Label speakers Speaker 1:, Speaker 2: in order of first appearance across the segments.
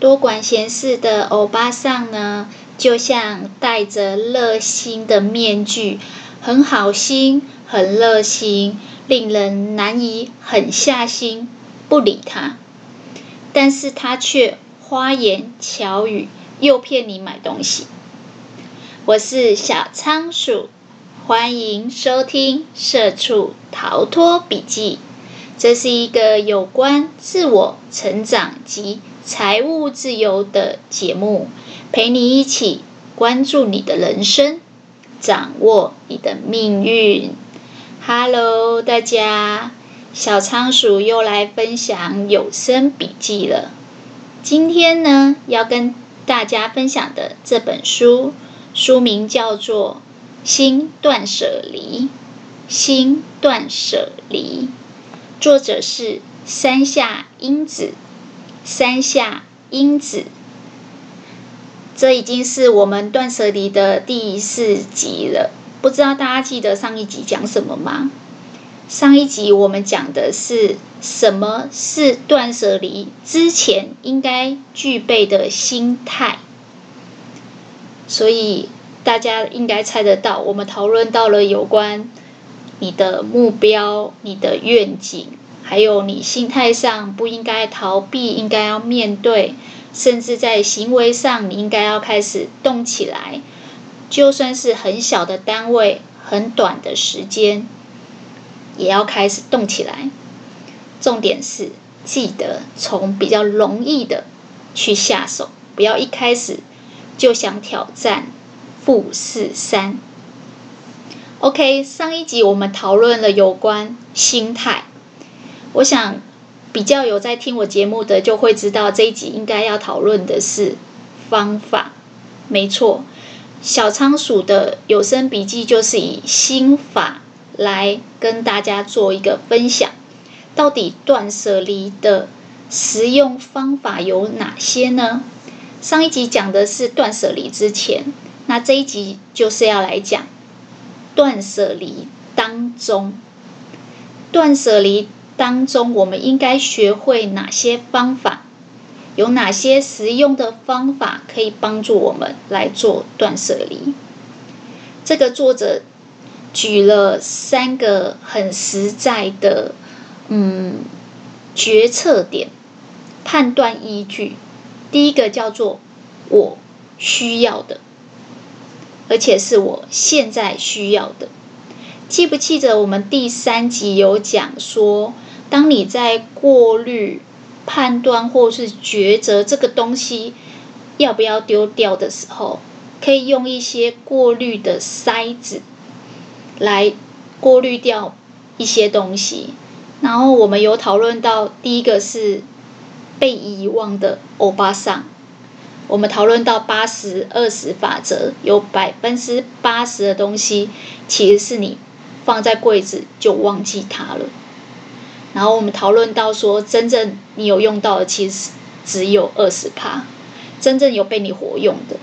Speaker 1: 多管闲事的欧巴桑呢，就像戴着热心的面具，很好心，很热心，令人难以狠下心不理他。但是他却花言巧语，诱骗你买东西。我是小仓鼠，欢迎收听《社畜逃脱笔记》。这是一个有关自我成长及财务自由的节目，陪你一起关注你的人生，掌握你的命运。Hello，大家，小仓鼠又来分享有声笔记了。今天呢，要跟大家分享的这本书。书名叫做《心断舍离》，心断舍离，作者是山下英子。山下英子，这已经是我们断舍离的第四集了。不知道大家记得上一集讲什么吗？上一集我们讲的是什么是断舍离之前应该具备的心态。所以大家应该猜得到，我们讨论到了有关你的目标、你的愿景，还有你心态上不应该逃避，应该要面对，甚至在行为上你应该要开始动起来。就算是很小的单位、很短的时间，也要开始动起来。重点是记得从比较容易的去下手，不要一开始。就想挑战富士山。OK，上一集我们讨论了有关心态。我想比较有在听我节目的就会知道，这一集应该要讨论的是方法。没错，小仓鼠的有声笔记就是以心法来跟大家做一个分享。到底断舍离的实用方法有哪些呢？上一集讲的是断舍离之前，那这一集就是要来讲断舍离当中。断舍离当中，我们应该学会哪些方法？有哪些实用的方法可以帮助我们来做断舍离？这个作者举了三个很实在的，嗯，决策点、判断依据。第一个叫做我需要的，而且是我现在需要的。记不记得我们第三集有讲说，当你在过滤、判断或是抉择这个东西要不要丢掉的时候，可以用一些过滤的筛子来过滤掉一些东西。然后我们有讨论到第一个是。被遗忘的欧巴桑，我们讨论到八十二十法则，有百分之八十的东西其实是你放在柜子就忘记它了。然后我们讨论到说，真正你有用到的其实只有二十趴，真正有被你活用的。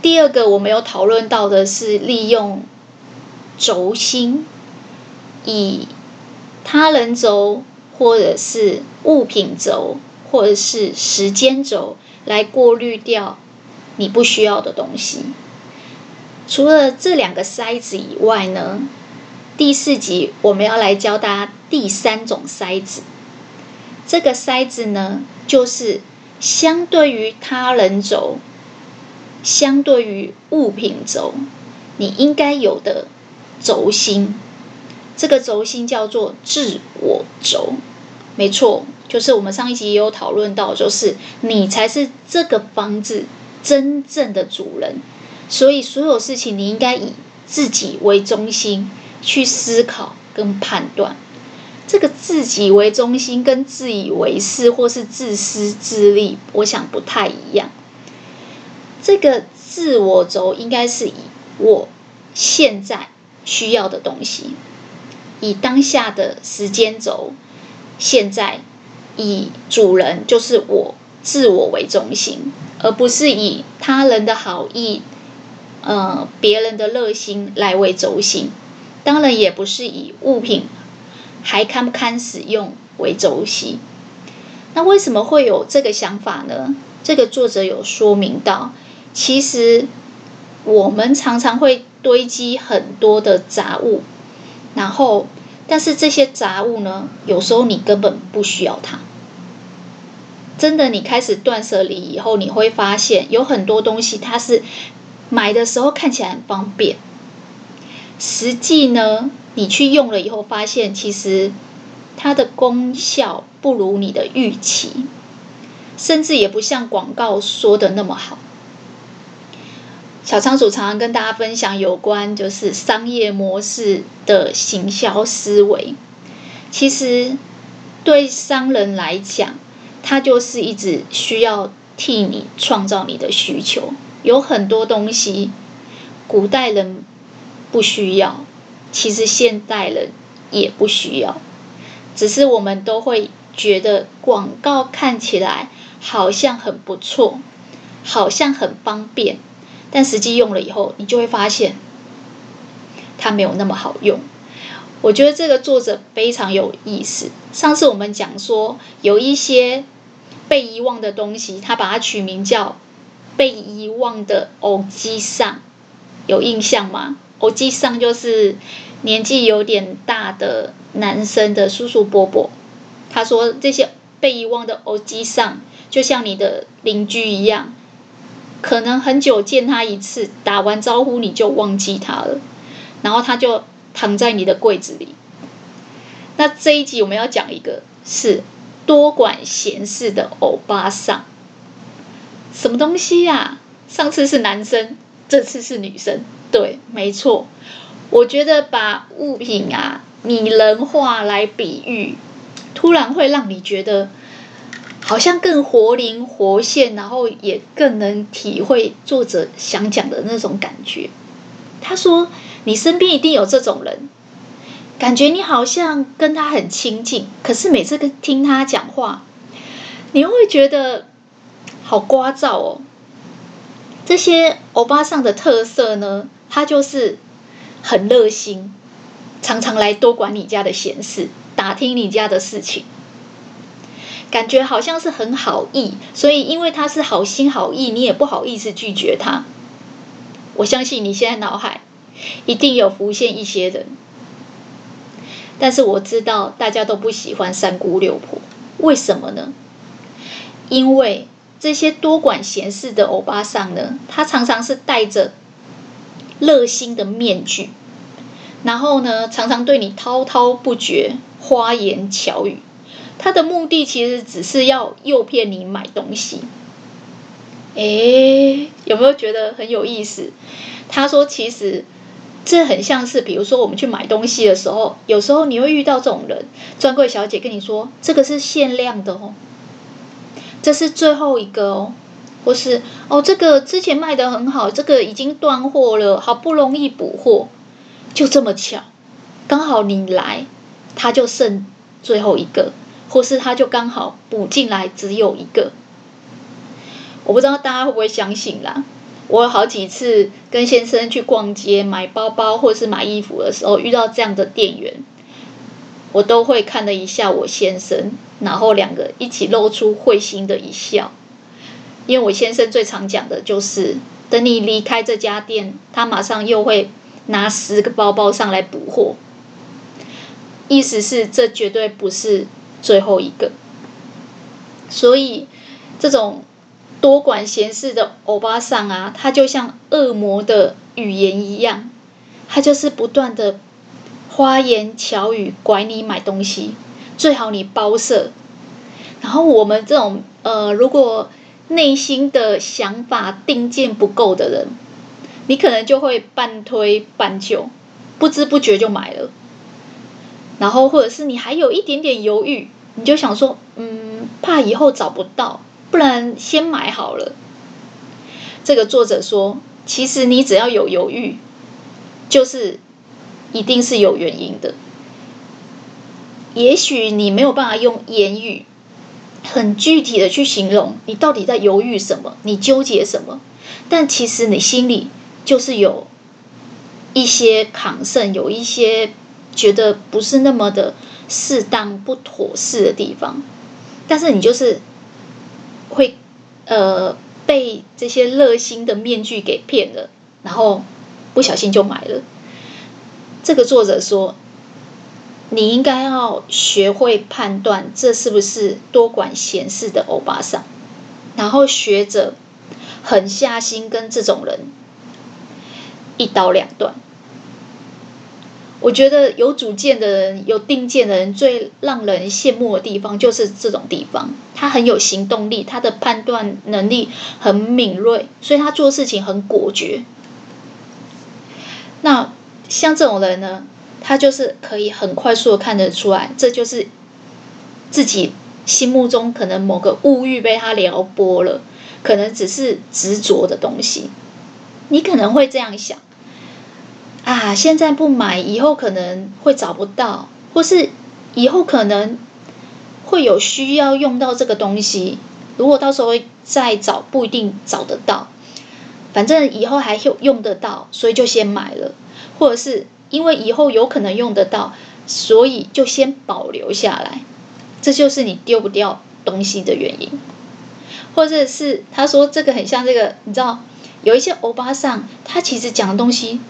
Speaker 1: 第二个我们有讨论到的是利用轴心，以他人轴。或者是物品轴，或者是时间轴，来过滤掉你不需要的东西。除了这两个筛子以外呢，第四集我们要来教大家第三种筛子。这个筛子呢，就是相对于他人轴，相对于物品轴，你应该有的轴心。这个轴心叫做自我轴，没错，就是我们上一集也有讨论到，就是你才是这个房子真正的主人，所以所有事情你应该以自己为中心去思考跟判断。这个自己为中心跟自以为是或是自私自利，我想不太一样。这个自我轴应该是以我现在需要的东西。以当下的时间轴，现在以主人就是我自我为中心，而不是以他人的好意、呃别人的热心来为轴心。当然，也不是以物品还堪不堪使用为轴心。那为什么会有这个想法呢？这个作者有说明到，其实我们常常会堆积很多的杂物，然后，但是这些杂物呢，有时候你根本不需要它。真的，你开始断舍离以后，你会发现有很多东西，它是买的时候看起来很方便，实际呢，你去用了以后，发现其实它的功效不如你的预期。甚至也不像广告说的那么好。小仓鼠常常跟大家分享有关就是商业模式的行销思维。其实对商人来讲，他就是一直需要替你创造你的需求。有很多东西，古代人不需要，其实现代人也不需要，只是我们都会觉得广告看起来。好像很不错，好像很方便，但实际用了以后，你就会发现它没有那么好用。我觉得这个作者非常有意思。上次我们讲说，有一些被遗忘的东西，他把它取名叫“被遗忘的欧吉桑”，有印象吗？欧吉桑就是年纪有点大的男生的叔叔伯伯。他说这些被遗忘的欧吉桑。就像你的邻居一样，可能很久见他一次，打完招呼你就忘记他了，然后他就躺在你的柜子里。那这一集我们要讲一个是多管闲事的欧巴桑，什么东西呀、啊？上次是男生，这次是女生，对，没错。我觉得把物品啊拟人化来比喻，突然会让你觉得。好像更活灵活现，然后也更能体会作者想讲的那种感觉。他说：“你身边一定有这种人，感觉你好像跟他很亲近，可是每次跟听他讲话，你又会觉得好聒噪哦。”这些欧巴桑的特色呢，他就是很热心，常常来多管你家的闲事，打听你家的事情。感觉好像是很好意，所以因为他是好心好意，你也不好意思拒绝他。我相信你现在脑海一定有浮现一些人，但是我知道大家都不喜欢三姑六婆，为什么呢？因为这些多管闲事的欧巴桑呢，他常常是带着热心的面具，然后呢，常常对你滔滔不绝，花言巧语。他的目的其实只是要诱骗你买东西。诶，有没有觉得很有意思？他说，其实这很像是，比如说我们去买东西的时候，有时候你会遇到这种人，专柜小姐跟你说，这个是限量的哦，这是最后一个哦，或是哦，这个之前卖得很好，这个已经断货了，好不容易补货，就这么巧，刚好你来，他就剩最后一个。或是他就刚好补进来只有一个，我不知道大家会不会相信啦。我有好几次跟先生去逛街买包包或是买衣服的时候，遇到这样的店员，我都会看了一下我先生，然后两个一起露出会心的一笑。因为我先生最常讲的就是，等你离开这家店，他马上又会拿十个包包上来补货，意思是这绝对不是。最后一个，所以这种多管闲事的欧巴桑啊，他就像恶魔的语言一样，他就是不断的花言巧语拐你买东西，最好你包色。然后我们这种呃，如果内心的想法定见不够的人，你可能就会半推半就，不知不觉就买了。然后或者是你还有一点点犹豫。你就想说，嗯，怕以后找不到，不然先买好了。这个作者说，其实你只要有犹豫，就是一定是有原因的。也许你没有办法用言语很具体的去形容你到底在犹豫什么，你纠结什么，但其实你心里就是有一些抗胜，有一些觉得不是那么的。适当不妥适的地方，但是你就是会呃被这些热心的面具给骗了，然后不小心就买了。这个作者说，你应该要学会判断这是不是多管闲事的欧巴桑，然后学着狠下心跟这种人一刀两断。我觉得有主见的人、有定见的人，最让人羡慕的地方就是这种地方。他很有行动力，他的判断能力很敏锐，所以他做事情很果决。那像这种人呢，他就是可以很快速的看得出来，这就是自己心目中可能某个物欲被他撩拨了，可能只是执着的东西。你可能会这样想。啊，现在不买，以后可能会找不到，或是以后可能会有需要用到这个东西。如果到时候再找，不一定找得到。反正以后还用用得到，所以就先买了。或者是因为以后有可能用得到，所以就先保留下来。这就是你丢不掉东西的原因。或者是他说这个很像这个，你知道，有一些欧巴桑，他其实讲的东西。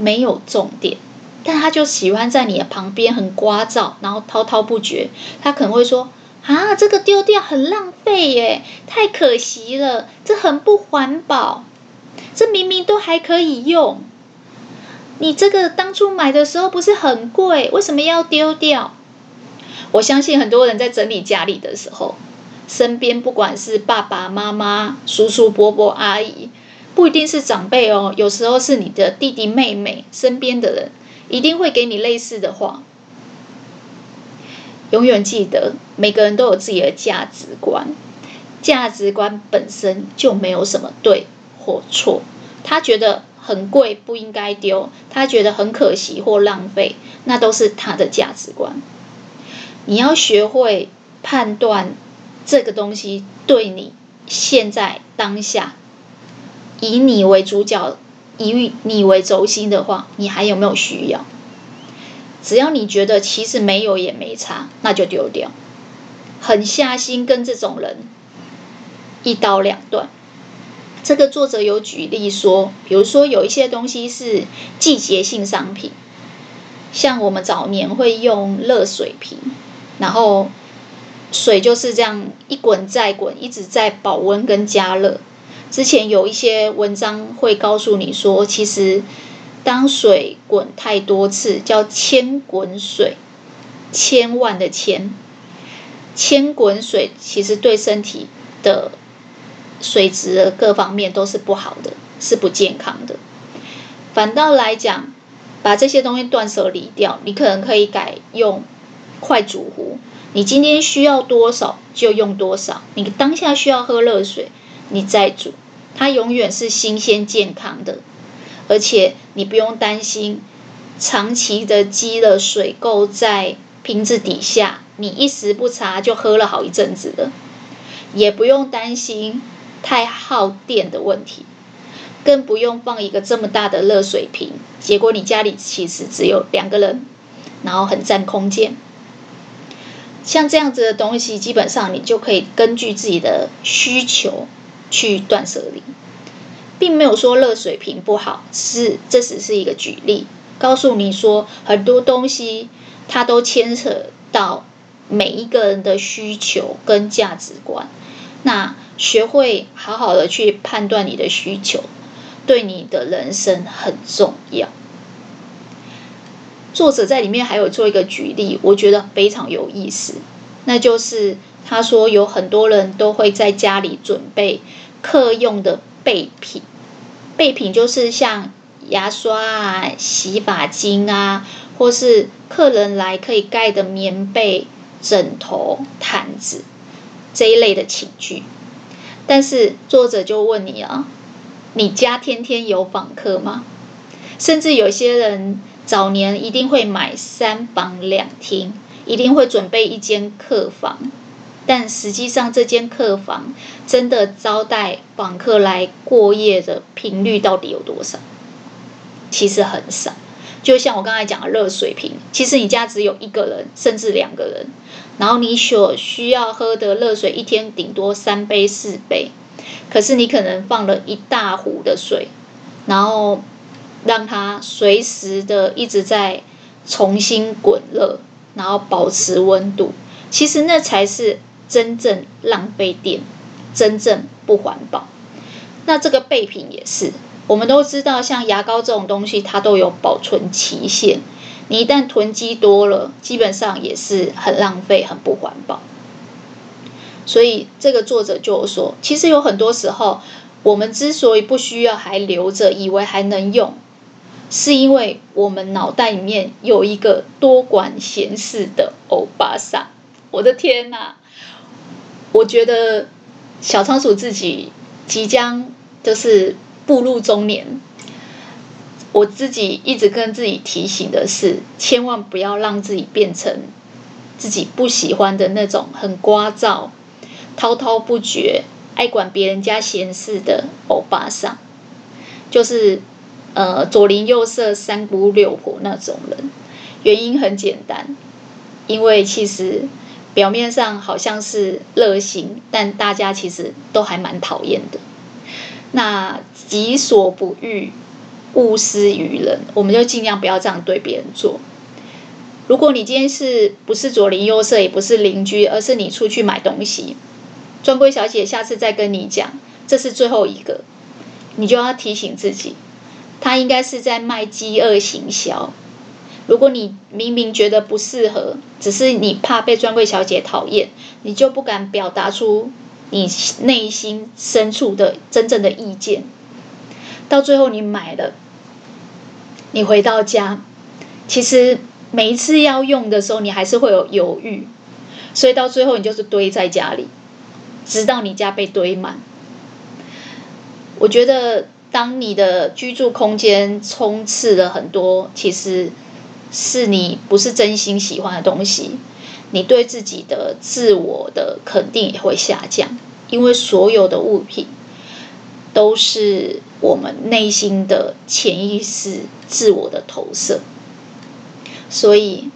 Speaker 1: 没有重点，但他就喜欢在你的旁边很聒噪，然后滔滔不绝。他可能会说：“啊，这个丢掉很浪费耶，太可惜了，这很不环保，这明明都还可以用。你这个当初买的时候不是很贵，为什么要丢掉？”我相信很多人在整理家里的时候，身边不管是爸爸妈妈、叔叔伯伯、阿姨。不一定是长辈哦，有时候是你的弟弟妹妹，身边的人一定会给你类似的话。永远记得，每个人都有自己的价值观，价值观本身就没有什么对或错。他觉得很贵不应该丢，他觉得很可惜或浪费，那都是他的价值观。你要学会判断这个东西对你现在当下。以你为主角，以你为轴心的话，你还有没有需要？只要你觉得其实没有也没差，那就丢掉。狠下心跟这种人一刀两断。这个作者有举例说，比如说有一些东西是季节性商品，像我们早年会用热水瓶，然后水就是这样一滚再滚，一直在保温跟加热。之前有一些文章会告诉你说，其实当水滚太多次，叫千滚水，千万的千，千滚水其实对身体的水质各方面都是不好的，是不健康的。反倒来讲，把这些东西断舍离掉，你可能可以改用快煮壶，你今天需要多少就用多少，你当下需要喝热水。你再煮，它永远是新鲜健康的，而且你不用担心长期的积了水垢在瓶子底下，你一时不察就喝了好一阵子了，也不用担心太耗电的问题，更不用放一个这么大的热水瓶，结果你家里其实只有两个人，然后很占空间。像这样子的东西，基本上你就可以根据自己的需求。去断舍离，并没有说热水瓶不好，是这只是一个举例，告诉你说很多东西它都牵扯到每一个人的需求跟价值观。那学会好好的去判断你的需求，对你的人生很重要。作者在里面还有做一个举例，我觉得非常有意思，那就是。他说，有很多人都会在家里准备客用的备品，备品就是像牙刷啊、洗发精啊，或是客人来可以盖的棉被、枕头、毯子这一类的寝具。但是作者就问你啊，你家天天有访客吗？甚至有些人早年一定会买三房两厅，一定会准备一间客房。但实际上，这间客房真的招待访客来过夜的频率到底有多少？其实很少。就像我刚才讲的热水瓶，其实你家只有一个人，甚至两个人，然后你所需要喝的热水一天顶多三杯四杯，可是你可能放了一大壶的水，然后让它随时的一直在重新滚热，然后保持温度，其实那才是真正浪费电，真正不环保。那这个备品也是。我们都知道，像牙膏这种东西，它都有保存期限。你一旦囤积多了，基本上也是很浪费、很不环保。所以，这个作者就说，其实有很多时候，我们之所以不需要还留着，以为还能用，是因为我们脑袋里面有一个多管闲事的欧巴桑。我的天哪！我觉得小仓鼠自己即将就是。步入中年，我自己一直跟自己提醒的是，千万不要让自己变成自己不喜欢的那种很聒噪、滔滔不绝、爱管别人家闲事的欧巴桑，就是呃左邻右舍、三姑六婆那种人。原因很简单，因为其实表面上好像是热心，但大家其实都还蛮讨厌的。那己所不欲，勿施于人，我们就尽量不要这样对别人做。如果你今天是不是左邻右舍，也不是邻居，而是你出去买东西，专柜小姐下次再跟你讲，这是最后一个，你就要提醒自己，他应该是在卖饥饿行销。如果你明明觉得不适合，只是你怕被专柜小姐讨厌，你就不敢表达出。你内心深处的真正的意见，到最后你买了，你回到家，其实每一次要用的时候，你还是会有犹豫，所以到最后你就是堆在家里，直到你家被堆满。我觉得，当你的居住空间充斥了很多，其实是你不是真心喜欢的东西。你对自己的自我的肯定也会下降，因为所有的物品都是我们内心的潜意识自我的投射，所以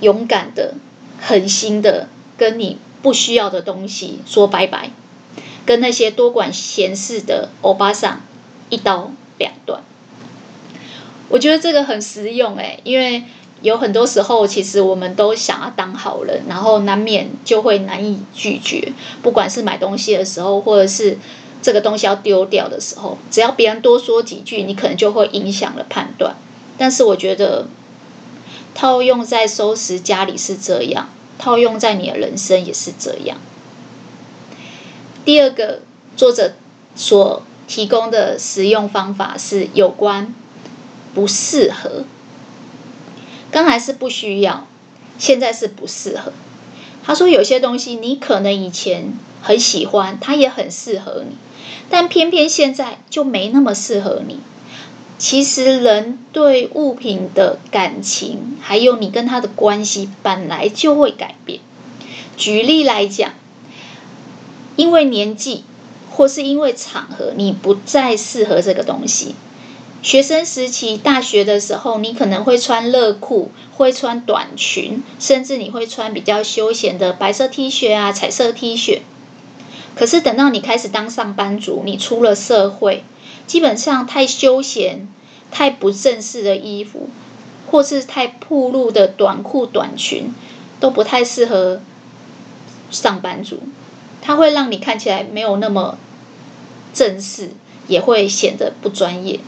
Speaker 1: 勇敢的、狠心的跟你不需要的东西说拜拜，跟那些多管闲事的欧巴桑一刀两断。我觉得这个很实用诶，因为。有很多时候，其实我们都想要当好人，然后难免就会难以拒绝。不管是买东西的时候，或者是这个东西要丢掉的时候，只要别人多说几句，你可能就会影响了判断。但是我觉得，套用在收拾家里是这样，套用在你的人生也是这样。第二个作者所提供的实用方法是有关不适合。刚才是不需要，现在是不适合。他说有些东西你可能以前很喜欢，它也很适合你，但偏偏现在就没那么适合你。其实人对物品的感情，还有你跟他的关系，本来就会改变。举例来讲，因为年纪，或是因为场合，你不再适合这个东西。学生时期，大学的时候，你可能会穿热裤，会穿短裙，甚至你会穿比较休闲的白色 T 恤啊、彩色 T 恤。可是等到你开始当上班族，你出了社会，基本上太休闲、太不正式的衣服，或是太暴露的短裤、短裙，都不太适合上班族。它会让你看起来没有那么正式，也会显得不专业。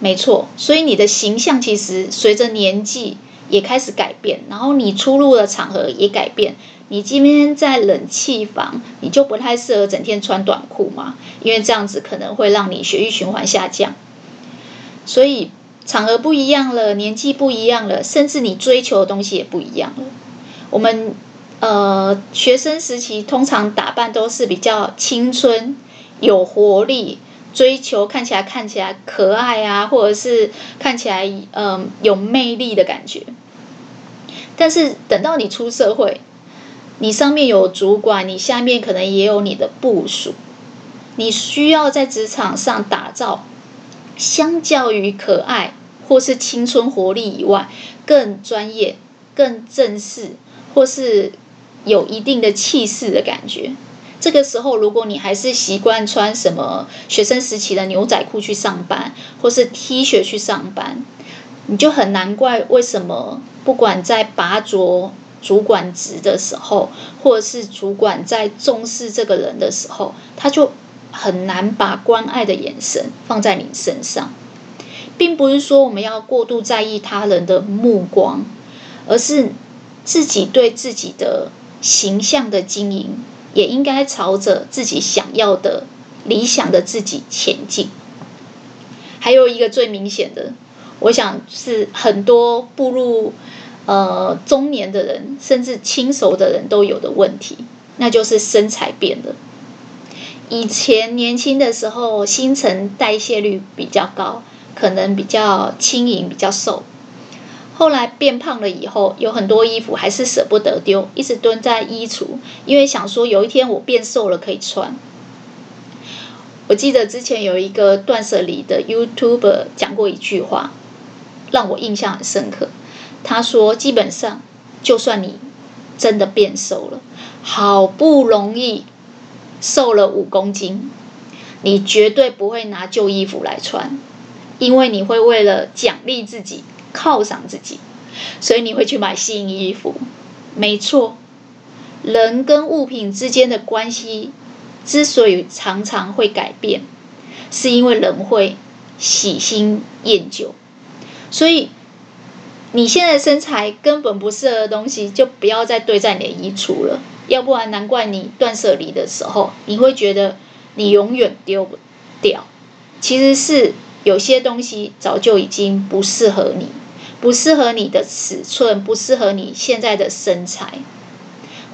Speaker 1: 没错，所以你的形象其实随着年纪也开始改变，然后你出入的场合也改变。你今天在冷气房，你就不太适合整天穿短裤嘛，因为这样子可能会让你血液循环下降。所以场合不一样了，年纪不一样了，甚至你追求的东西也不一样了。我们呃学生时期通常打扮都是比较青春、有活力。追求看起来看起来可爱啊，或者是看起来嗯、有魅力的感觉。但是等到你出社会，你上面有主管，你下面可能也有你的部属，你需要在职场上打造相较于可爱、或是青春活力以外，更专业、更正式，或是有一定的气势的感觉。这个时候，如果你还是习惯穿什么学生时期的牛仔裤去上班，或是 T 恤去上班，你就很难怪为什么不管在拔擢主管职的时候，或者是主管在重视这个人的时候，他就很难把关爱的眼神放在你身上。并不是说我们要过度在意他人的目光，而是自己对自己的形象的经营。也应该朝着自己想要的理想的自己前进。还有一个最明显的，我想是很多步入呃中年的人，甚至轻熟的人都有的问题，那就是身材变了。以前年轻的时候，新陈代谢率比较高，可能比较轻盈，比较瘦。后来变胖了以后，有很多衣服还是舍不得丢，一直蹲在衣橱，因为想说有一天我变瘦了可以穿。我记得之前有一个断舍离的 YouTuber 讲过一句话，让我印象很深刻。他说：“基本上，就算你真的变瘦了，好不容易瘦了五公斤，你绝对不会拿旧衣服来穿，因为你会为了奖励自己。”犒赏自己，所以你会去买新衣服。没错，人跟物品之间的关系之所以常常会改变，是因为人会喜新厌旧。所以你现在身材根本不适合的东西，就不要再堆在你的衣橱了。要不然，难怪你断舍离的时候，你会觉得你永远丢不掉。其实是有些东西早就已经不适合你。不适合你的尺寸，不适合你现在的身材，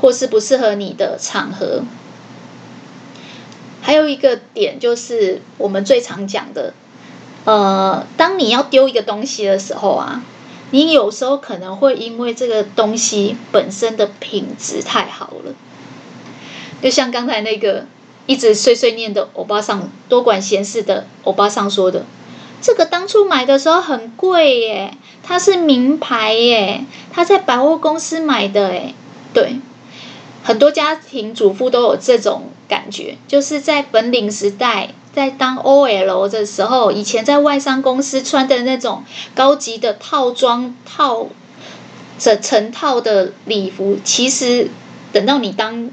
Speaker 1: 或是不适合你的场合。还有一个点就是我们最常讲的，呃，当你要丢一个东西的时候啊，你有时候可能会因为这个东西本身的品质太好了，就像刚才那个一直碎碎念的欧巴桑，多管闲事的欧巴桑说的。这个当初买的时候很贵耶，它是名牌耶，他在百货公司买的耶。对，很多家庭主妇都有这种感觉，就是在本领时代，在当 OL 的时候，以前在外商公司穿的那种高级的套装套这成套的礼服，其实等到你当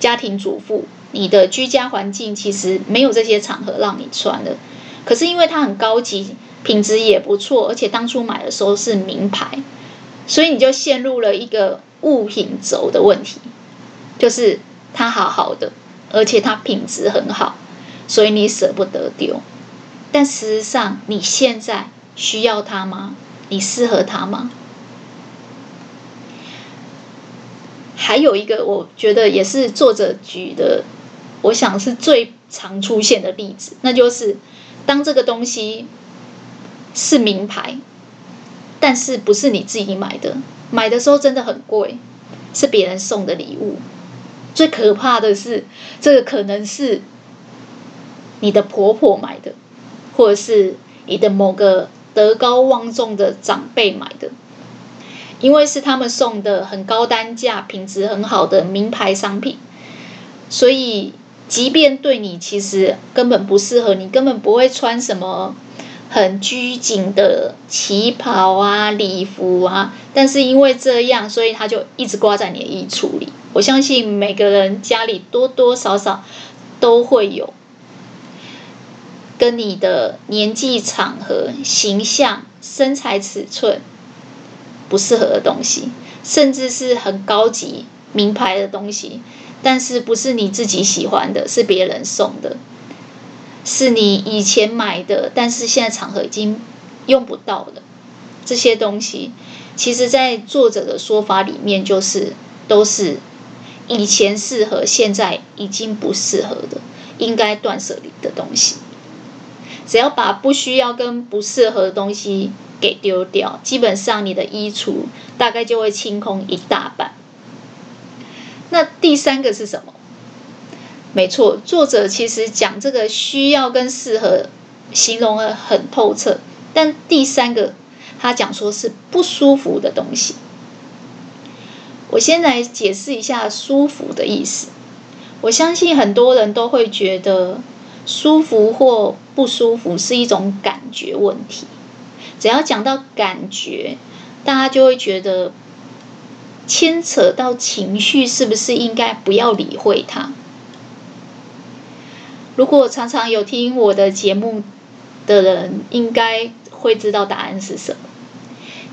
Speaker 1: 家庭主妇，你的居家环境其实没有这些场合让你穿的。可是因为它很高级，品质也不错，而且当初买的时候是名牌，所以你就陷入了一个物品轴的问题，就是它好好的，而且它品质很好，所以你舍不得丢。但事实上，你现在需要它吗？你适合它吗？还有一个，我觉得也是作者举的，我想是最常出现的例子，那就是。当这个东西是名牌，但是不是你自己买的，买的时候真的很贵，是别人送的礼物。最可怕的是，这个可能是你的婆婆买的，或者是你的某个德高望重的长辈买的，因为是他们送的很高单价、品质很好的名牌商品，所以。即便对你其实根本不适合，你根本不会穿什么很拘谨的旗袍啊、礼服啊，但是因为这样，所以它就一直挂在你的衣橱里。我相信每个人家里多多少少都会有跟你的年纪、场合、形象、身材、尺寸不适合的东西，甚至是很高级名牌的东西。但是不是你自己喜欢的，是别人送的，是你以前买的，但是现在场合已经用不到的这些东西，其实，在作者的说法里面，就是都是以前适合，现在已经不适合的，应该断舍离的东西。只要把不需要跟不适合的东西给丢掉，基本上你的衣橱大概就会清空一大半。那第三个是什么？没错，作者其实讲这个需要跟适合，形容得很透彻。但第三个，他讲说是不舒服的东西。我先来解释一下“舒服”的意思。我相信很多人都会觉得舒服或不舒服是一种感觉问题。只要讲到感觉，大家就会觉得牵扯到情绪，是不是应该不要理会它？如果常常有听我的节目的人，应该会知道答案是什么。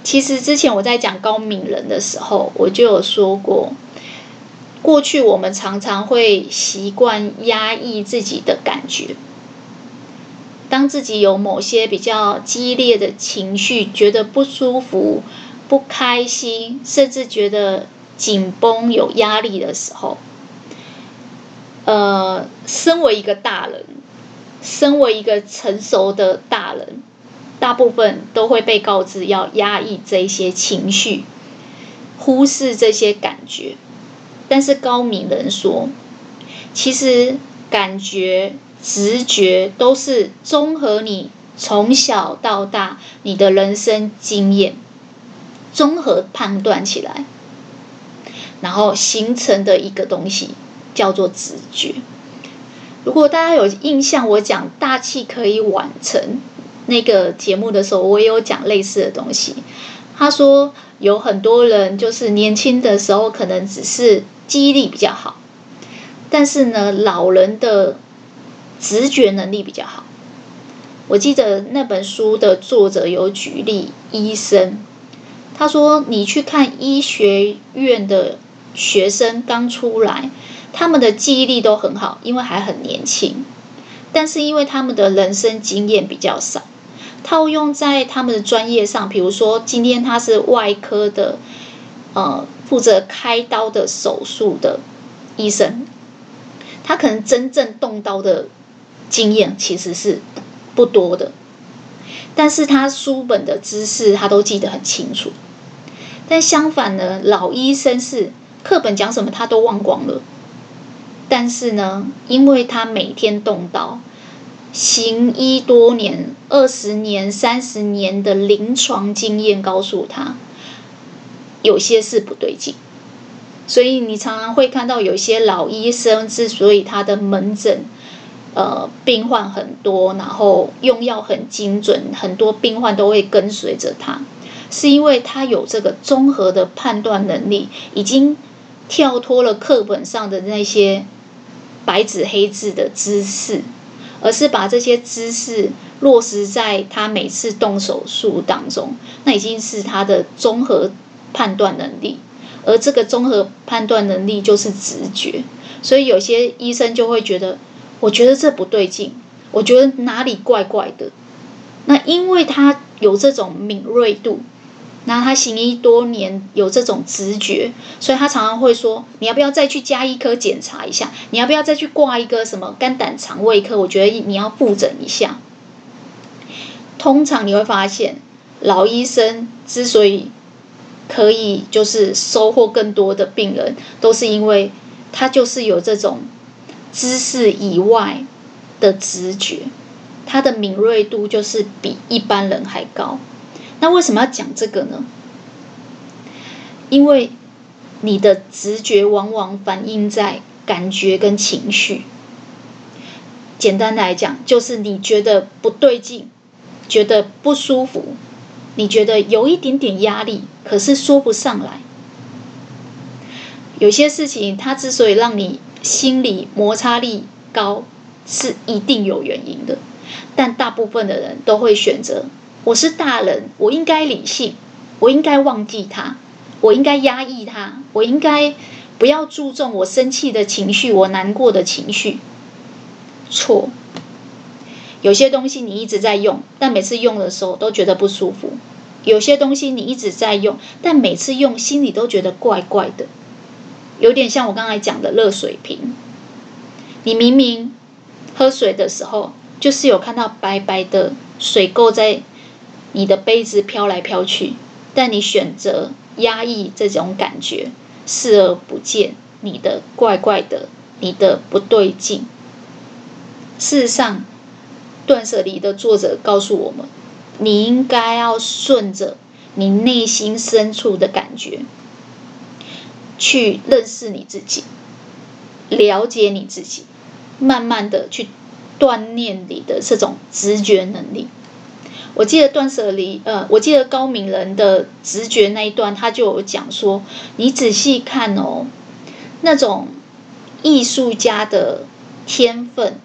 Speaker 1: 其实之前我在讲高敏人的时候，我就有说过。过去我们常常会习惯压抑自己的感觉，当自己有某些比较激烈的情绪，觉得不舒服、不开心，甚至觉得紧绷、有压力的时候，呃，身为一个大人，身为一个成熟的大人，大部分都会被告知要压抑这些情绪，忽视这些感觉。但是高敏人说，其实感觉、直觉都是综合你从小到大你的人生经验，综合判断起来，然后形成的一个东西，叫做直觉。如果大家有印象，我讲大器可以晚成那个节目的时候，我也有讲类似的东西。他说有很多人就是年轻的时候可能只是。记忆力比较好，但是呢，老人的直觉能力比较好。我记得那本书的作者有举例医生，他说：“你去看医学院的学生刚出来，他们的记忆力都很好，因为还很年轻。但是因为他们的人生经验比较少，套用在他们的专业上，比如说今天他是外科的，呃。”负责开刀的手术的医生，他可能真正动刀的经验其实是不多的，但是他书本的知识他都记得很清楚。但相反呢，老医生是课本讲什么他都忘光了，但是呢，因为他每天动刀，行医多年，二十年、三十年的临床经验告诉他。有些事不对劲，所以你常常会看到有些老医生之所以他的门诊，呃，病患很多，然后用药很精准，很多病患都会跟随着他，是因为他有这个综合的判断能力，已经跳脱了课本上的那些白纸黑字的知识，而是把这些知识落实在他每次动手术当中，那已经是他的综合。判断能力，而这个综合判断能力就是直觉，所以有些医生就会觉得，我觉得这不对劲，我觉得哪里怪怪的。那因为他有这种敏锐度，那他行医多年有这种直觉，所以他常常会说，你要不要再去加一科检查一下？你要不要再去挂一个什么肝胆肠胃科？我觉得你要复诊一下。通常你会发现，老医生之所以可以就是收获更多的病人，都是因为他就是有这种知识以外的直觉，他的敏锐度就是比一般人还高。那为什么要讲这个呢？因为你的直觉往往反映在感觉跟情绪。简单来讲，就是你觉得不对劲，觉得不舒服。你觉得有一点点压力，可是说不上来。有些事情，它之所以让你心理摩擦力高，是一定有原因的。但大部分的人都会选择：我是大人，我应该理性，我应该忘记他，我应该压抑他，我应该不要注重我生气的情绪，我难过的情绪。错。有些东西你一直在用，但每次用的时候都觉得不舒服；有些东西你一直在用，但每次用心里都觉得怪怪的。有点像我刚才讲的热水瓶，你明明喝水的时候就是有看到白白的水垢在你的杯子飘来飘去，但你选择压抑这种感觉，视而不见你的怪怪的，你的不对劲。事实上。断舍离的作者告诉我们，你应该要顺着你内心深处的感觉，去认识你自己，了解你自己，慢慢的去锻炼你的这种直觉能力。我记得断舍离，呃，我记得高敏人的直觉那一段，他就有讲说，你仔细看哦，那种艺术家的天分，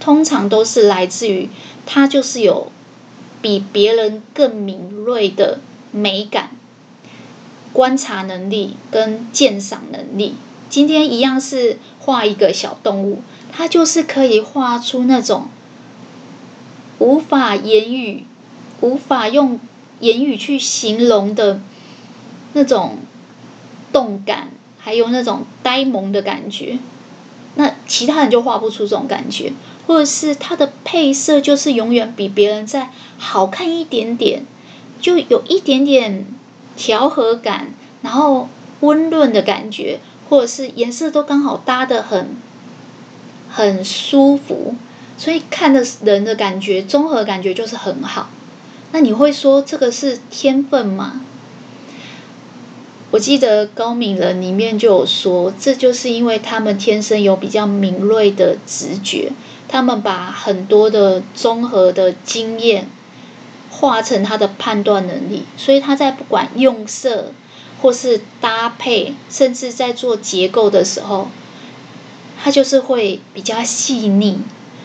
Speaker 1: 通常都是来自于他就是有比别人更敏锐的美感、观察能力跟鉴赏能力。今天一样是画一个小动物，他就是可以画出那种无法言语。无法用言语去形容的那种动感，还有那种呆萌的感觉，那其他人就画不出这种感觉，或者是它的配色就是永远比别人再好看一点点，就有一点点调和感，然后温润的感觉，或者是颜色都刚好搭得很很舒服，所以看的人的感觉综合感觉就是很好。那你会说这个是天分吗？我记得高敏人里面就有说，这就是因为他们天生有比较敏锐的直觉，他们把很多的综合的经验化成他的判断能力，所以他在不管用色或是搭配，甚至在做结构的时候，他就是会比较细腻。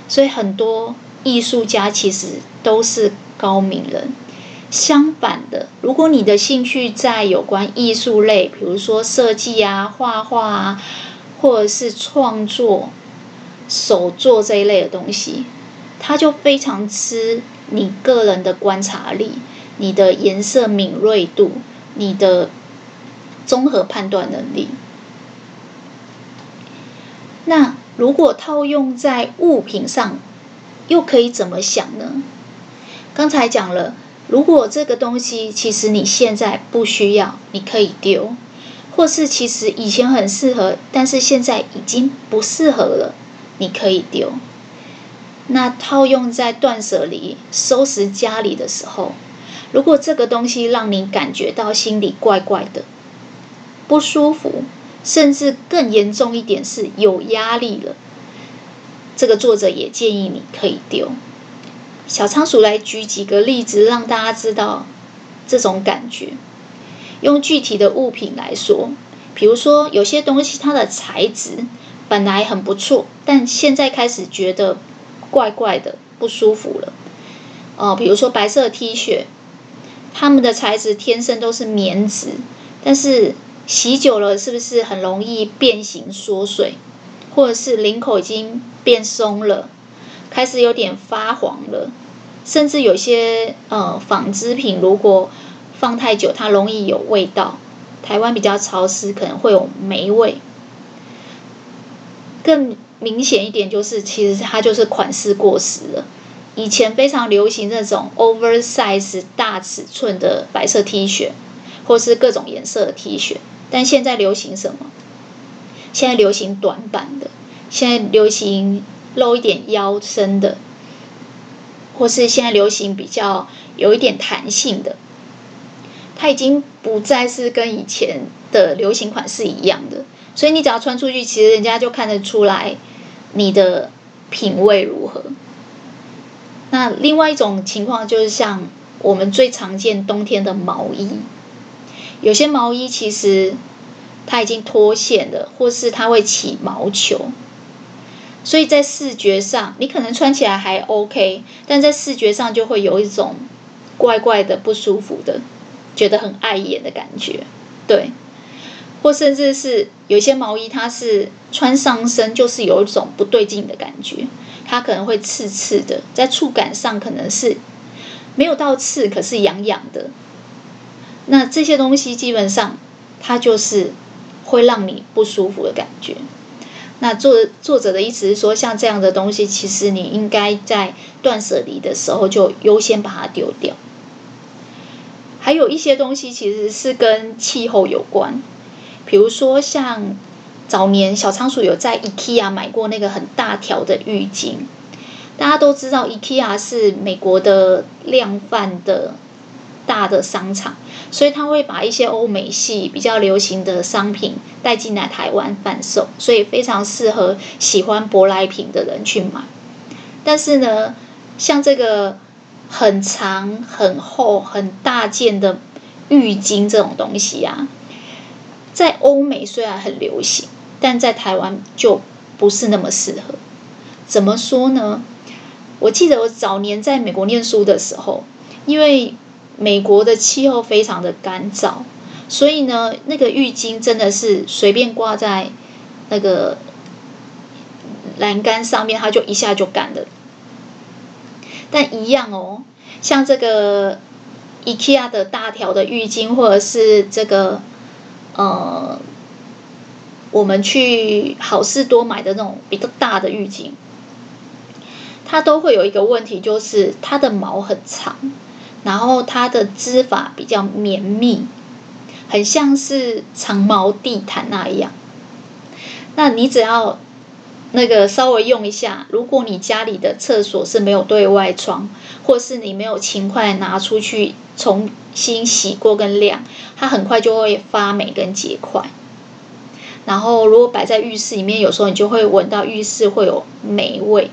Speaker 1: 所以很多艺术家其实都是。高明人，相反的，如果你的兴趣在有关艺术类，比如说设计啊、画画啊，或者是创作、手作这一类的东西，他就非常吃你个人的观察力、你的颜色敏锐度、你的综合判断能力。那如果套用在物品上，又可以怎么想呢？刚才讲了，如果这个东西其实你现在不需要，你可以丢；或是其实以前很适合，但是现在已经不适合了，你可以丢。那套用在断舍离、收拾家里的时候，如果这个东西让你感觉到心里怪怪的、不舒服，甚至更严重一点是有压力了，这个作者也建议你可以丢。小仓鼠来举几个例子，让大家知道这种感觉。用具体的物品来说，比如说有些东西它的材质本来很不错，但现在开始觉得怪怪的、不舒服了。哦，比如说白色 T 恤，它们的材质天生都是棉质，但是洗久了是不是很容易变形缩水，或者是领口已经变松了？开始有点发黄了，甚至有些呃纺织品，如果放太久，它容易有味道。台湾比较潮湿，可能会有霉味。更明显一点就是，其实它就是款式过时了。以前非常流行那种 oversize 大尺寸的白色 T 恤，或是各种颜色的 T 恤，但现在流行什么？现在流行短版的，现在流行。露一点腰身的，或是现在流行比较有一点弹性的，它已经不再是跟以前的流行款式一样的，所以你只要穿出去，其实人家就看得出来你的品味如何。那另外一种情况就是像我们最常见冬天的毛衣，有些毛衣其实它已经脱线了，或是它会起毛球。所以在视觉上，你可能穿起来还 OK，但在视觉上就会有一种怪怪的、不舒服的，觉得很碍眼的感觉，对。或甚至是有些毛衣，它是穿上身就是有一种不对劲的感觉，它可能会刺刺的，在触感上可能是没有到刺，可是痒痒的。那这些东西基本上，它就是会让你不舒服的感觉。那作作者的意思是说，像这样的东西，其实你应该在断舍离的时候就优先把它丢掉。还有一些东西其实是跟气候有关，比如说像早年小仓鼠有在 IKEA 买过那个很大条的浴巾，大家都知道，IKEA 是美国的量贩的大的商场，所以他会把一些欧美系比较流行的商品带进来台湾贩售，所以非常适合喜欢舶来品的人去买。但是呢，像这个很长、很厚、很大件的浴巾这种东西啊，在欧美虽然很流行，但在台湾就不是那么适合。怎么说呢？我记得我早年在美国念书的时候，因为美国的气候非常的干燥，所以呢，那个浴巾真的是随便挂在那个栏杆上面，它就一下就干了。但一样哦，像这个 IKEA 的大条的浴巾，或者是这个呃，我们去好事多买的那种比较大的浴巾。它都会有一个问题，就是它的毛很长，然后它的织法比较绵密，很像是长毛地毯那一样。那你只要那个稍微用一下，如果你家里的厕所是没有对外窗，或是你没有勤快拿出去重新洗过跟晾，它很快就会发霉跟结块。然后如果摆在浴室里面，有时候你就会闻到浴室会有霉味。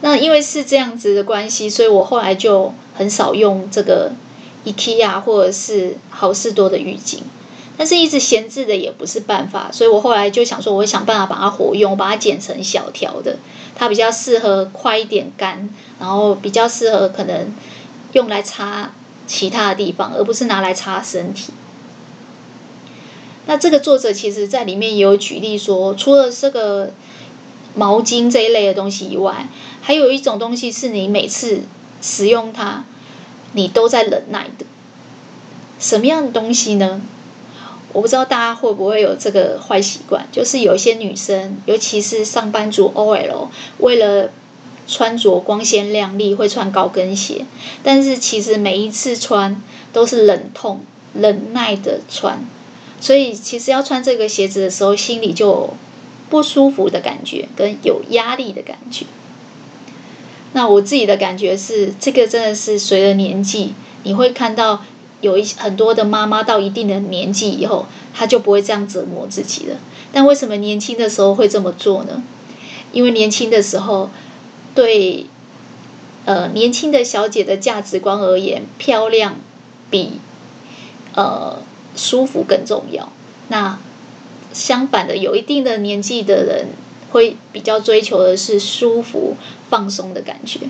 Speaker 1: 那因为是这样子的关系，所以我后来就很少用这个 IKEA 或者是好事多的浴巾，但是一直闲置的也不是办法，所以我后来就想说，我会想办法把它活用，我把它剪成小条的，它比较适合快一点干，然后比较适合可能用来擦其他的地方，而不是拿来擦身体。那这个作者其实在里面也有举例说，除了这个。毛巾这一类的东西以外，还有一种东西是你每次使用它，你都在忍耐的。什么样的东西呢？我不知道大家会不会有这个坏习惯，就是有一些女生，尤其是上班族 OL，为了穿着光鲜亮丽，会穿高跟鞋，但是其实每一次穿都是忍痛、忍耐的穿，所以其实要穿这个鞋子的时候，心里就。不舒服的感觉跟有压力的感觉，那我自己的感觉是，这个真的是随着年纪，你会看到有一很多的妈妈到一定的年纪以后，她就不会这样折磨自己了。但为什么年轻的时候会这么做呢？因为年轻的时候，对呃年轻的小姐的价值观而言，漂亮比呃舒服更重要。那相反的，有一定的年纪的人会比较追求的是舒服、放松的感觉。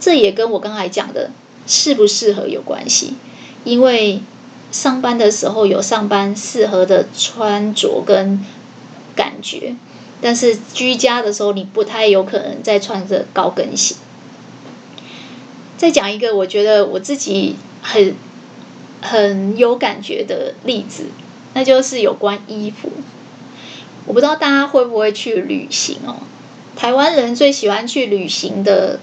Speaker 1: 这也跟我刚才讲的适不适合有关系。因为上班的时候有上班适合的穿着跟感觉，但是居家的时候你不太有可能再穿着高跟鞋。再讲一个我觉得我自己很很有感觉的例子。那就是有关衣服，我不知道大家会不会去旅行哦。台湾人最喜欢去旅行的，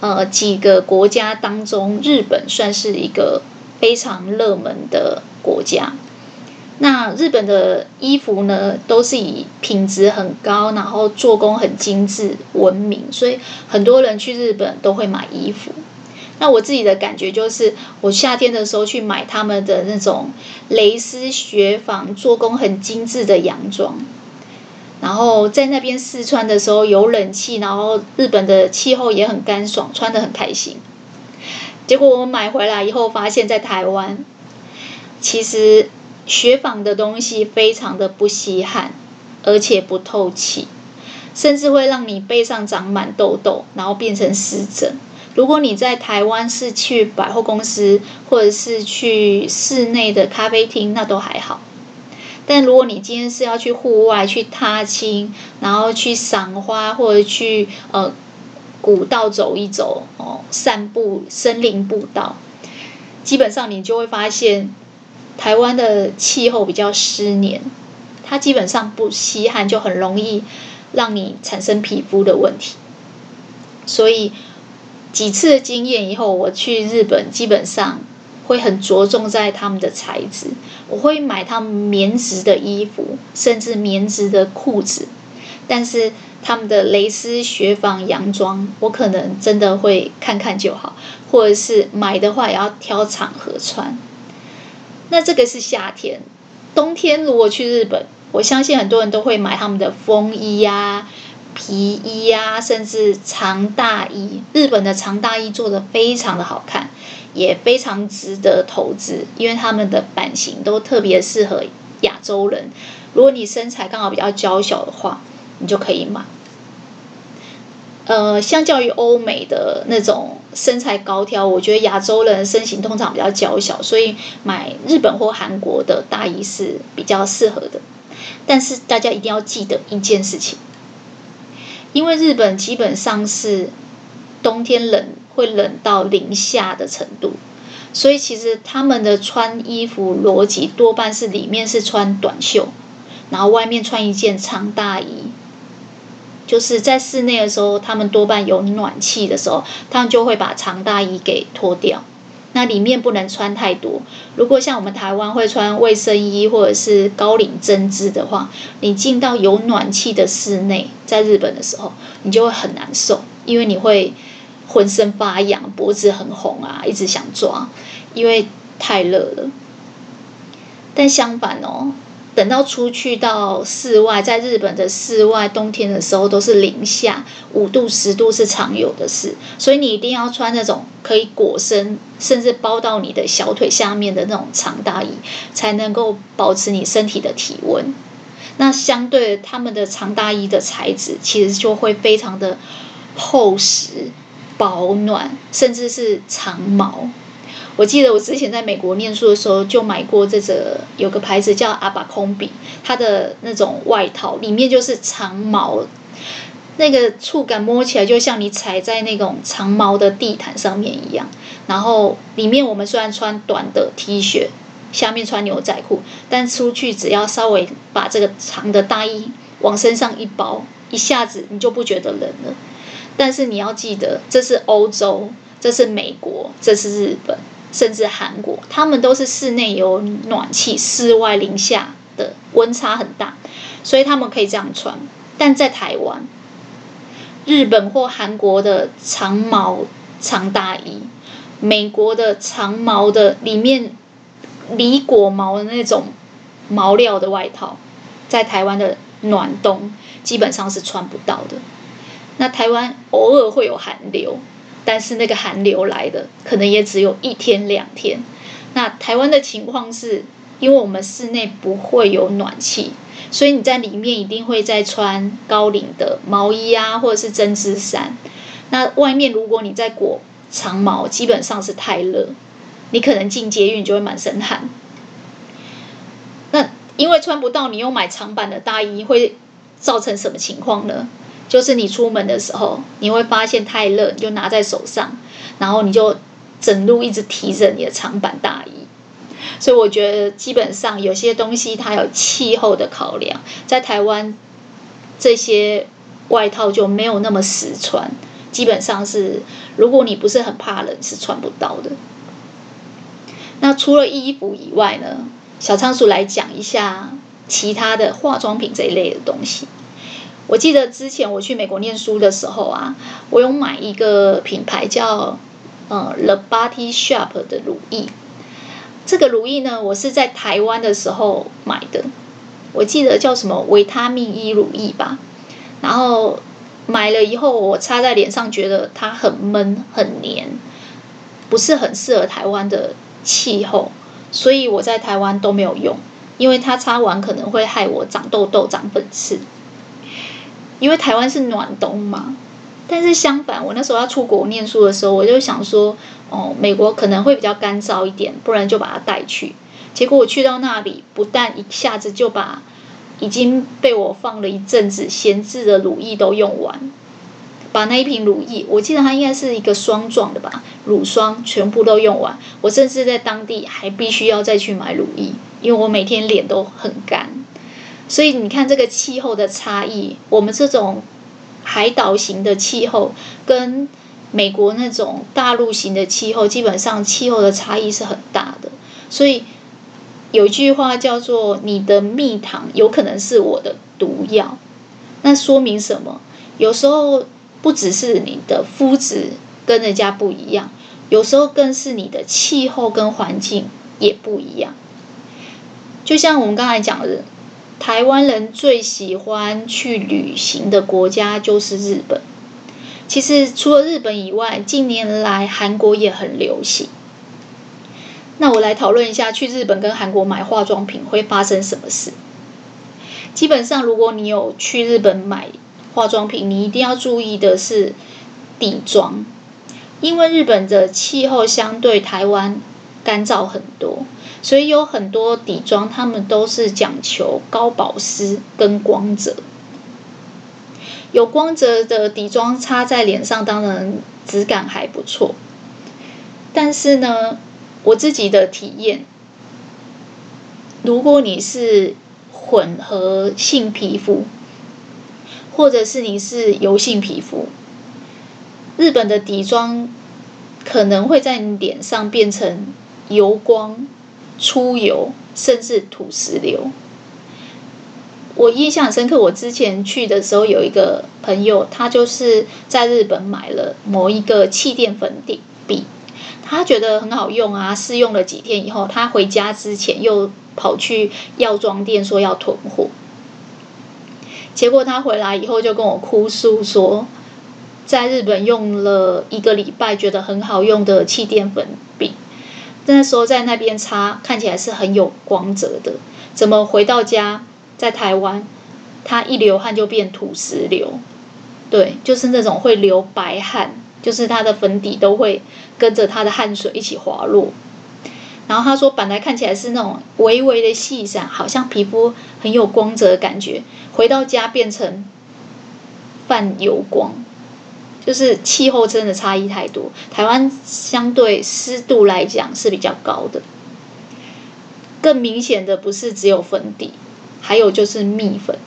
Speaker 1: 呃，几个国家当中，日本算是一个非常热门的国家。那日本的衣服呢，都是以品质很高，然后做工很精致闻名，所以很多人去日本都会买衣服。那我自己的感觉就是，我夏天的时候去买他们的那种蕾丝雪纺做工很精致的洋装，然后在那边试穿的时候有冷气，然后日本的气候也很干爽，穿得很开心。结果我买回来以后，发现在台湾，其实雪纺的东西非常的不吸汗，而且不透气，甚至会让你背上长满痘痘，然后变成湿疹。如果你在台湾是去百货公司，或者是去室内的咖啡厅，那都还好。但如果你今天是要去户外去踏青，然后去赏花，或者去呃古道走一走哦，散步森林步道，基本上你就会发现，台湾的气候比较湿黏，它基本上不吸汗，就很容易让你产生皮肤的问题。所以。几次的经验以后，我去日本基本上会很着重在他们的材质，我会买他们棉质的衣服，甚至棉质的裤子。但是他们的蕾丝雪纺洋装，我可能真的会看看就好，或者是买的话也要挑场合穿。那这个是夏天，冬天如果去日本，我相信很多人都会买他们的风衣呀、啊、皮衣呀、啊，甚至长大衣。日本的长大衣做的非常的好看，也非常值得投资，因为他们的版型都特别适合亚洲人。如果你身材刚好比较娇小的话，你就可以买。呃，相较于欧美的那种身材高挑，我觉得亚洲人身形通常比较娇小，所以买日本或韩国的大衣是比较适合的。但是大家一定要记得一件事情，因为日本基本上是冬天冷会冷到零下的程度，所以其实他们的穿衣服逻辑多半是里面是穿短袖，然后外面穿一件长大衣。就是在室内的时候，他们多半有暖气的时候，他们就会把长大衣给脱掉。那里面不能穿太多。如果像我们台湾会穿卫生衣或者是高领针织的话，你进到有暖气的室内，在日本的时候，你就会很难受，因为你会浑身发痒，脖子很红啊，一直想抓，因为太热了。但相反哦。等到出去到室外，在日本的室外，冬天的时候都是零下五度、十度是常有的事，所以你一定要穿那种可以裹身，甚至包到你的小腿下面的那种长大衣，才能够保持你身体的体温。那相对他们的长大衣的材质，其实就会非常的厚实、保暖，甚至是长毛。我记得我之前在美国念书的时候，就买过这个，有个牌子叫阿巴空比，它的那种外套里面就是长毛，那个触感摸起来就像你踩在那种长毛的地毯上面一样。然后里面我们虽然穿短的 T 恤，下面穿牛仔裤，但出去只要稍微把这个长的大衣往身上一包，一下子你就不觉得冷了。但是你要记得，这是欧洲，这是美国，这是日本。甚至韩国，他们都是室内有暖气，室外零下的温差很大，所以他们可以这样穿。但在台湾、日本或韩国的长毛长大衣，美国的长毛的里面里裹毛的那种毛料的外套，在台湾的暖冬基本上是穿不到的。那台湾偶尔会有寒流。但是那个寒流来的可能也只有一天两天。那台湾的情况是，因为我们室内不会有暖气，所以你在里面一定会再穿高领的毛衣啊，或者是针织衫。那外面如果你再裹长毛，基本上是太热，你可能进捷运就会满身汗。那因为穿不到，你又买长版的大衣，会造成什么情况呢？就是你出门的时候，你会发现太热，你就拿在手上，然后你就整路一直提着你的长版大衣。所以我觉得基本上有些东西它有气候的考量，在台湾这些外套就没有那么实穿，基本上是如果你不是很怕冷，是穿不到的。那除了衣服以外呢，小仓鼠来讲一下其他的化妆品这一类的东西。我记得之前我去美国念书的时候啊，我有买一个品牌叫呃 The Body Shop 的乳液。这个乳液呢，我是在台湾的时候买的。我记得叫什么维他命 E 乳液吧。然后买了以后，我擦在脸上，觉得它很闷很黏，不是很适合台湾的气候，所以我在台湾都没有用，因为它擦完可能会害我长痘痘、长粉刺。因为台湾是暖冬嘛，但是相反，我那时候要出国念书的时候，我就想说，哦，美国可能会比较干燥一点，不然就把它带去。结果我去到那里，不但一下子就把已经被我放了一阵子闲置的乳液都用完，把那一瓶乳液，我记得它应该是一个霜状的吧，乳霜全部都用完。我甚至在当地还必须要再去买乳液，因为我每天脸都很干。所以你看这个气候的差异，我们这种海岛型的气候跟美国那种大陆型的气候，基本上气候的差异是很大的。所以有一句话叫做“你的蜜糖有可能是我的毒药”，那说明什么？有时候不只是你的肤质跟人家不一样，有时候更是你的气候跟环境也不一样。就像我们刚才讲的，台湾人最喜欢去旅行的国家就是日本。其实除了日本以外，近年来韩国也很流行。那我来讨论一下，去日本跟韩国买化妆品会发生什么事。基本上，如果你有去日本买化妆品，你一定要注意的是底妆，因为日本的气候相对台湾干燥很多，所以有很多底妆他们都是讲求高保湿跟光泽。有光泽的底妆擦在脸上，当然质感还不错。但是呢，我自己的体验，如果你是混合性皮肤，或者是你是油性皮肤，日本的底妆可能会在你脸上变成油光、出油，甚至土石流。我印象很深刻，我之前去的时候有一个朋友，他就是在日本买了某一个气垫粉底笔，他觉得很好用啊，试用了几天以后，他回家之前又跑去药妆店说要囤货，结果他回来以后就跟我哭诉说，在日本用了一个礼拜，觉得很好用的气垫粉笔，那时候在那边擦看起来是很有光泽的，怎么回到家？在台湾，他一流汗就变土石流，对，就是那种会流白汗，就是他的粉底都会跟着他的汗水一起滑落。然后他说，本来看起来是那种微微的细闪，好像皮肤很有光泽的感觉，回到家变成泛油光，就是气候真的差异太多。台湾相对湿度来讲是比较高的，更明显的不是只有粉底。还有就是蜜粉。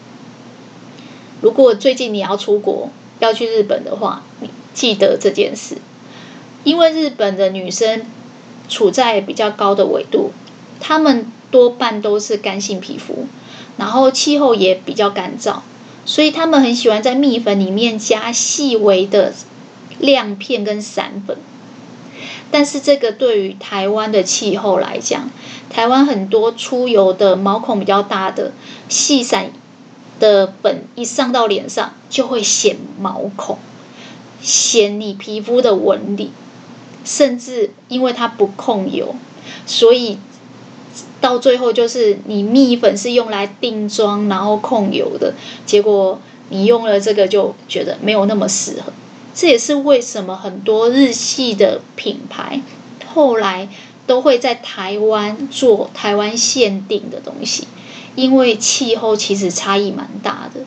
Speaker 1: 如果最近你要出国，要去日本的话，你记得这件事，因为日本的女生处在比较高的纬度，她们多半都是干性皮肤，然后气候也比较干燥，所以他们很喜欢在蜜粉里面加细微的亮片跟散粉。但是这个对于台湾的气候来讲，台湾很多出油的毛孔比较大的细散的粉一上到脸上就会显毛孔，显你皮肤的纹理，甚至因为它不控油，所以到最后就是你蜜粉是用来定妆然后控油的，结果你用了这个就觉得没有那么适合。这也是为什么很多日系的品牌后来都会在台湾做台湾限定的东西，因为气候其实差异蛮大的。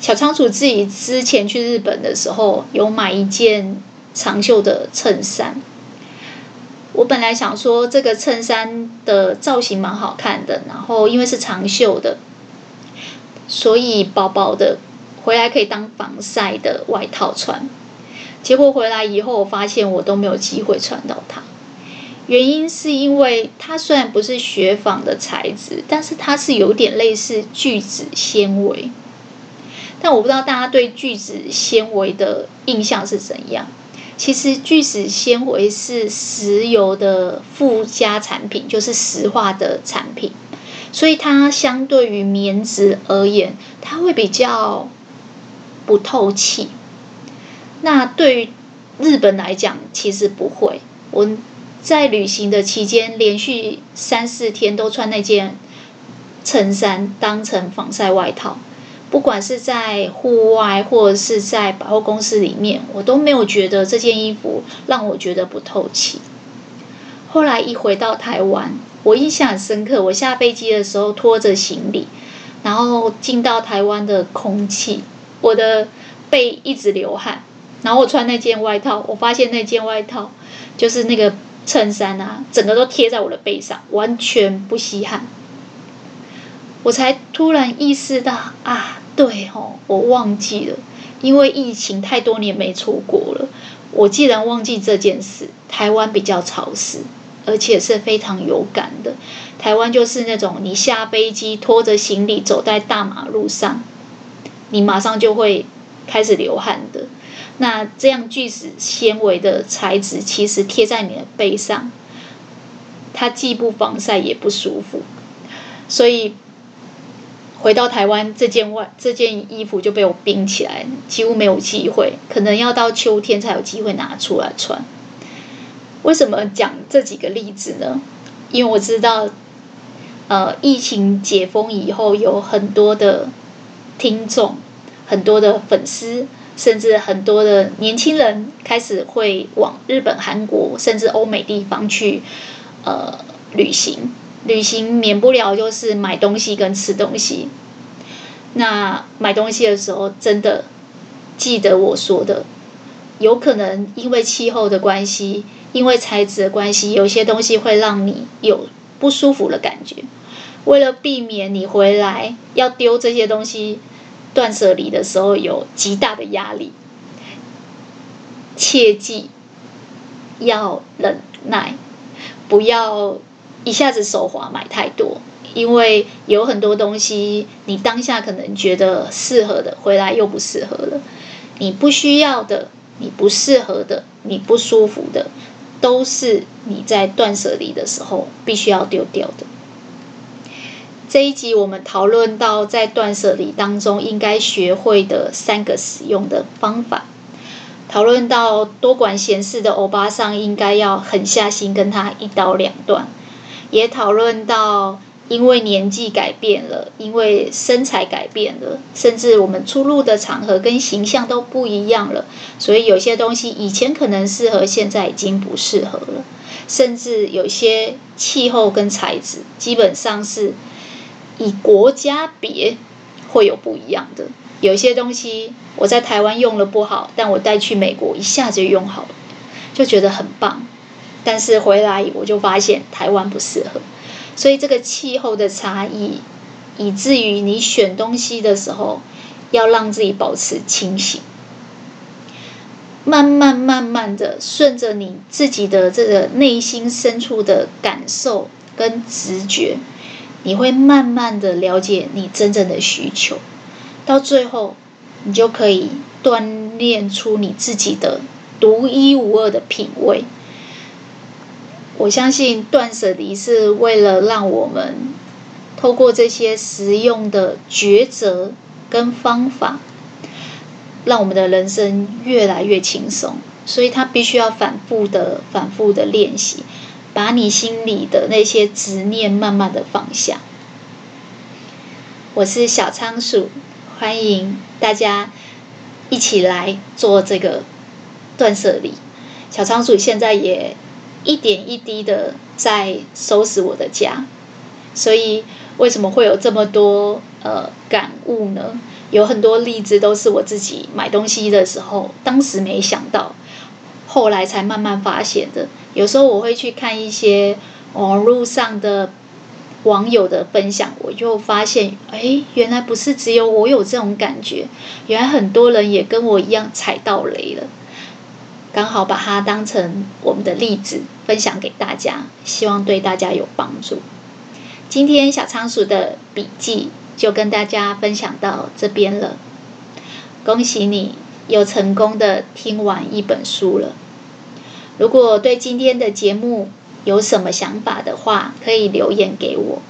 Speaker 1: 小仓鼠自己之前去日本的时候，有买一件长袖的衬衫。我本来想说这个衬衫的造型蛮好看的，然后因为是长袖的，所以薄薄的。回来可以当防晒的外套穿，结果回来以后，我发现我都没有机会穿到它。原因是因为它虽然不是雪纺的材质，但是它是有点类似聚酯纤维。但我不知道大家对聚酯纤维的印象是怎样。其实聚酯纤维是石油的附加产品，就是石化的产品，所以它相对于棉质而言，它会比较。不透气。那对于日本来讲，其实不会。我在旅行的期间，连续三四天都穿那件衬衫当成防晒外套，不管是在户外或者是在百货公司里面，我都没有觉得这件衣服让我觉得不透气。后来一回到台湾，我印象很深刻。我下飞机的时候拖着行李，然后进到台湾的空气。我的背一直流汗，然后我穿那件外套，我发现那件外套就是那个衬衫啊，整个都贴在我的背上，完全不吸汗。我才突然意识到啊，对哦，我忘记了，因为疫情太多年没出国了，我既然忘记这件事。台湾比较潮湿，而且是非常有感的。台湾就是那种你下飞机拖着行李走在大马路上。你马上就会开始流汗的。那这样聚酯纤维的材质，其实贴在你的背上，它既不防晒也不舒服。所以回到台湾，这件外这件衣服就被我冰起来，几乎没有机会，可能要到秋天才有机会拿出来穿。为什么讲这几个例子呢？因为我知道，呃，疫情解封以后，有很多的听众，很多的粉丝，甚至很多的年轻人开始会往日本、韩国，甚至欧美地方去，呃，旅行。旅行免不了就是买东西跟吃东西。那买东西的时候，真的记得我说的，有可能因为气候的关系。因为材质的关系，有些东西会让你有不舒服的感觉。为了避免你回来要丢这些东西，断舍离的时候有极大的压力，切记要忍耐，不要一下子手滑买太多。因为有很多东西，你当下可能觉得适合的，回来又不适合了。你不需要的，你不适合的，你不舒服的。都是你在断舍离的时候必须要丢掉的。这一集我们讨论到在断舍离当中应该学会的三个使用的方法，讨论到多管闲事的欧巴桑应该要狠下心跟他一刀两断，也讨论到。因为年纪改变了，因为身材改变了，甚至我们出入的场合跟形象都不一样了，所以有些东西以前可能适合，现在已经不适合了。甚至有些气候跟材质，基本上是以国家别会有不一样的。有些东西我在台湾用了不好，但我带去美国一下子就用好了，就觉得很棒。但是回来我就发现台湾不适合。所以这个气候的差异，以至于你选东西的时候，要让自己保持清醒，慢慢慢慢的顺着你自己的这个内心深处的感受跟直觉，你会慢慢的了解你真正的需求，到最后，你就可以锻炼出你自己的独一无二的品味。我相信断舍离是为了让我们透过这些实用的抉择跟方法，让我们的人生越来越轻松。所以，他必须要反复的、反复的练习，把你心里的那些执念慢慢的放下。我是小仓鼠，欢迎大家一起来做这个断舍离。小仓鼠现在也。一点一滴的在收拾我的家，所以为什么会有这么多呃感悟呢？有很多例子都是我自己买东西的时候，当时没想到，后来才慢慢发现的。有时候我会去看一些网络上的网友的分享，我就发现，哎，原来不是只有我有这种感觉，原来很多人也跟我一样踩到雷了。刚好把它当成我们的例子分享给大家，希望对大家有帮助。今天小仓鼠的笔记就跟大家分享到这边了。恭喜你又成功的听完一本书了。如果对今天的节目有什么想法的话，可以留言给我。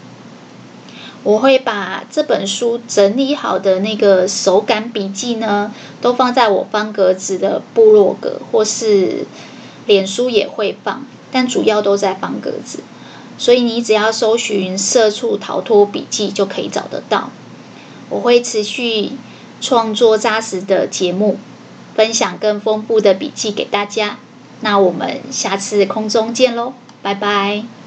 Speaker 1: 我会把这本书整理好的那个手感笔记呢，都放在我方格子的部落格，或是脸书也会放，但主要都在方格子，所以你只要搜寻“社畜逃脱笔记”就可以找得到。我会持续创作扎实的节目，分享更丰富的笔记给大家。那我们下次空中见喽，拜拜。